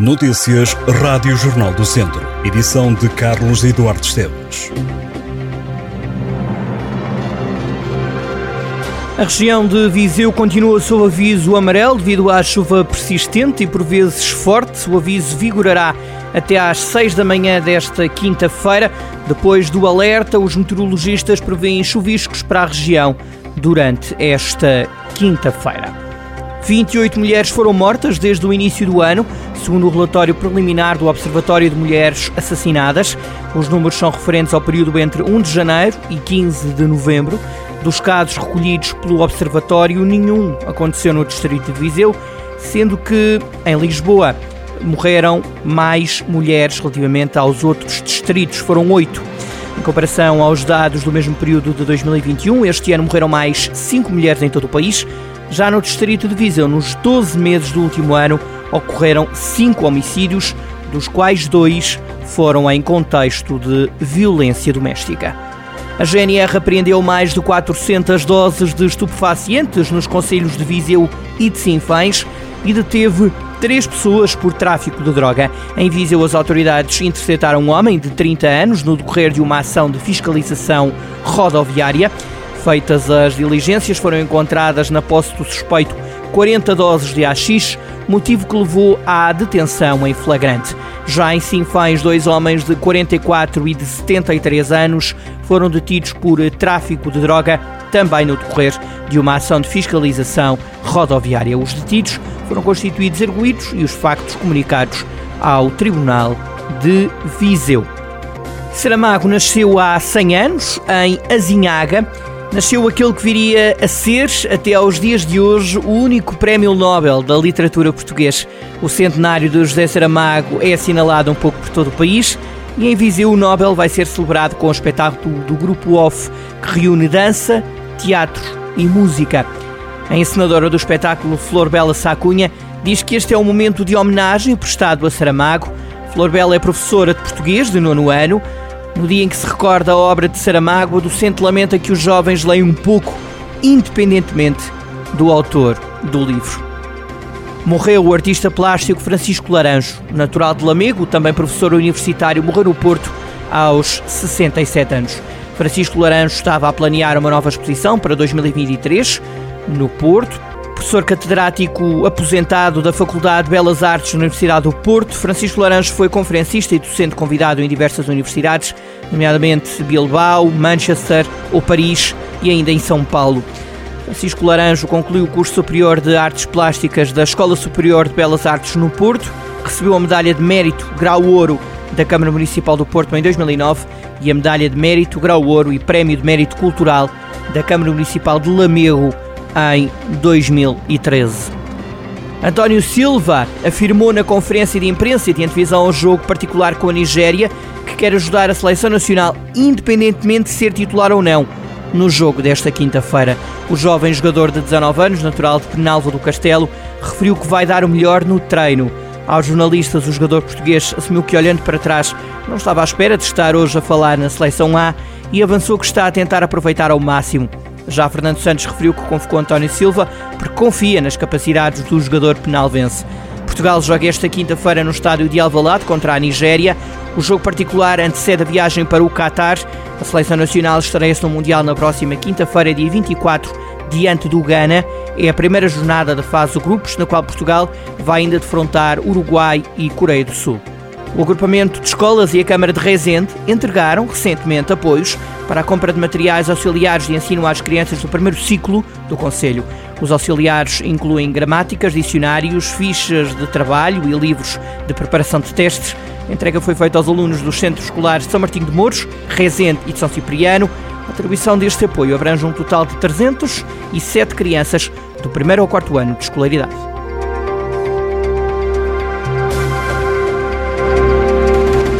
Notícias Rádio Jornal do Centro. Edição de Carlos Eduardo Esteves. A região de Viseu continua sob aviso amarelo devido à chuva persistente e por vezes forte. O aviso vigorará até às 6 da manhã desta quinta-feira. Depois do alerta, os meteorologistas prevêem chuviscos para a região durante esta quinta-feira. 28 mulheres foram mortas desde o início do ano, segundo o relatório preliminar do Observatório de Mulheres Assassinadas. Os números são referentes ao período entre 1 de janeiro e 15 de novembro. Dos casos recolhidos pelo Observatório, nenhum aconteceu no Distrito de Viseu, sendo que em Lisboa morreram mais mulheres relativamente aos outros distritos, foram oito. Em comparação aos dados do mesmo período de 2021, este ano morreram mais cinco mulheres em todo o país. Já no distrito de Viseu, nos 12 meses do último ano, ocorreram cinco homicídios, dos quais dois foram em contexto de violência doméstica. A GNR apreendeu mais de 400 doses de estupefacientes nos conselhos de Viseu e de Sinfãs e deteve três pessoas por tráfico de droga. Em Viseu, as autoridades interceptaram um homem de 30 anos no decorrer de uma ação de fiscalização rodoviária. Feitas as diligências, foram encontradas na posse do suspeito 40 doses de AX, motivo que levou à detenção em flagrante. Já em Sinfãs, dois homens de 44 e de 73 anos foram detidos por tráfico de droga, também no decorrer de uma ação de fiscalização rodoviária. Os detidos foram constituídos arguídos e os factos comunicados ao Tribunal de Viseu. Saramago nasceu há 100 anos em Azinhaga nasceu aquele que viria a ser, até aos dias de hoje, o único prémio Nobel da literatura português. O centenário de José Saramago é assinalado um pouco por todo o país e em Viseu o Nobel vai ser celebrado com o espetáculo do Grupo Off, que reúne dança, teatro e música. A encenadora do espetáculo, Flor Bela Sacunha, diz que este é um momento de homenagem prestado a Saramago. Flor Bela é professora de português de nono ano, no dia em que se recorda a obra de Saramago, o docente lamenta que os jovens leiam um pouco, independentemente do autor do livro. Morreu o artista plástico Francisco Laranjo, natural de Lamego, também professor universitário, morreu no Porto aos 67 anos. Francisco Laranjo estava a planear uma nova exposição para 2023 no Porto, professor catedrático aposentado da Faculdade de Belas Artes da Universidade do Porto, Francisco Laranjo foi conferencista e docente convidado em diversas universidades, nomeadamente Bilbao, Manchester ou Paris e ainda em São Paulo. Francisco Laranjo concluiu o curso superior de Artes Plásticas da Escola Superior de Belas Artes no Porto, recebeu a medalha de mérito Grau Ouro da Câmara Municipal do Porto em 2009 e a medalha de mérito Grau Ouro e Prémio de Mérito Cultural da Câmara Municipal de Lamego em 2013. António Silva afirmou na conferência de imprensa de antevisão ao jogo particular com a Nigéria que quer ajudar a seleção nacional, independentemente de ser titular ou não, no jogo desta quinta-feira. O jovem jogador de 19 anos, natural de Penalva do Castelo, referiu que vai dar o melhor no treino. Aos jornalistas, o jogador português assumiu que, olhando para trás, não estava à espera de estar hoje a falar na seleção A e avançou que está a tentar aproveitar ao máximo. Já Fernando Santos referiu que convocou António Silva porque confia nas capacidades do jogador penalvense. Portugal joga esta quinta-feira no estádio de Alvalade contra a Nigéria. O jogo particular antecede a viagem para o Qatar. A seleção nacional estreia-se no Mundial na próxima quinta-feira, dia 24, diante do Ghana. É a primeira jornada da fase de grupos, na qual Portugal vai ainda defrontar Uruguai e Coreia do Sul. O agrupamento de escolas e a Câmara de Rezende entregaram recentemente apoios para a compra de materiais auxiliares de ensino às crianças do primeiro ciclo do Conselho. Os auxiliares incluem gramáticas, dicionários, fichas de trabalho e livros de preparação de testes. A entrega foi feita aos alunos dos centros escolares de São Martinho de Mouros, Rezende e de São Cipriano. A atribuição deste apoio abrange um total de 307 crianças do primeiro ao quarto ano de escolaridade.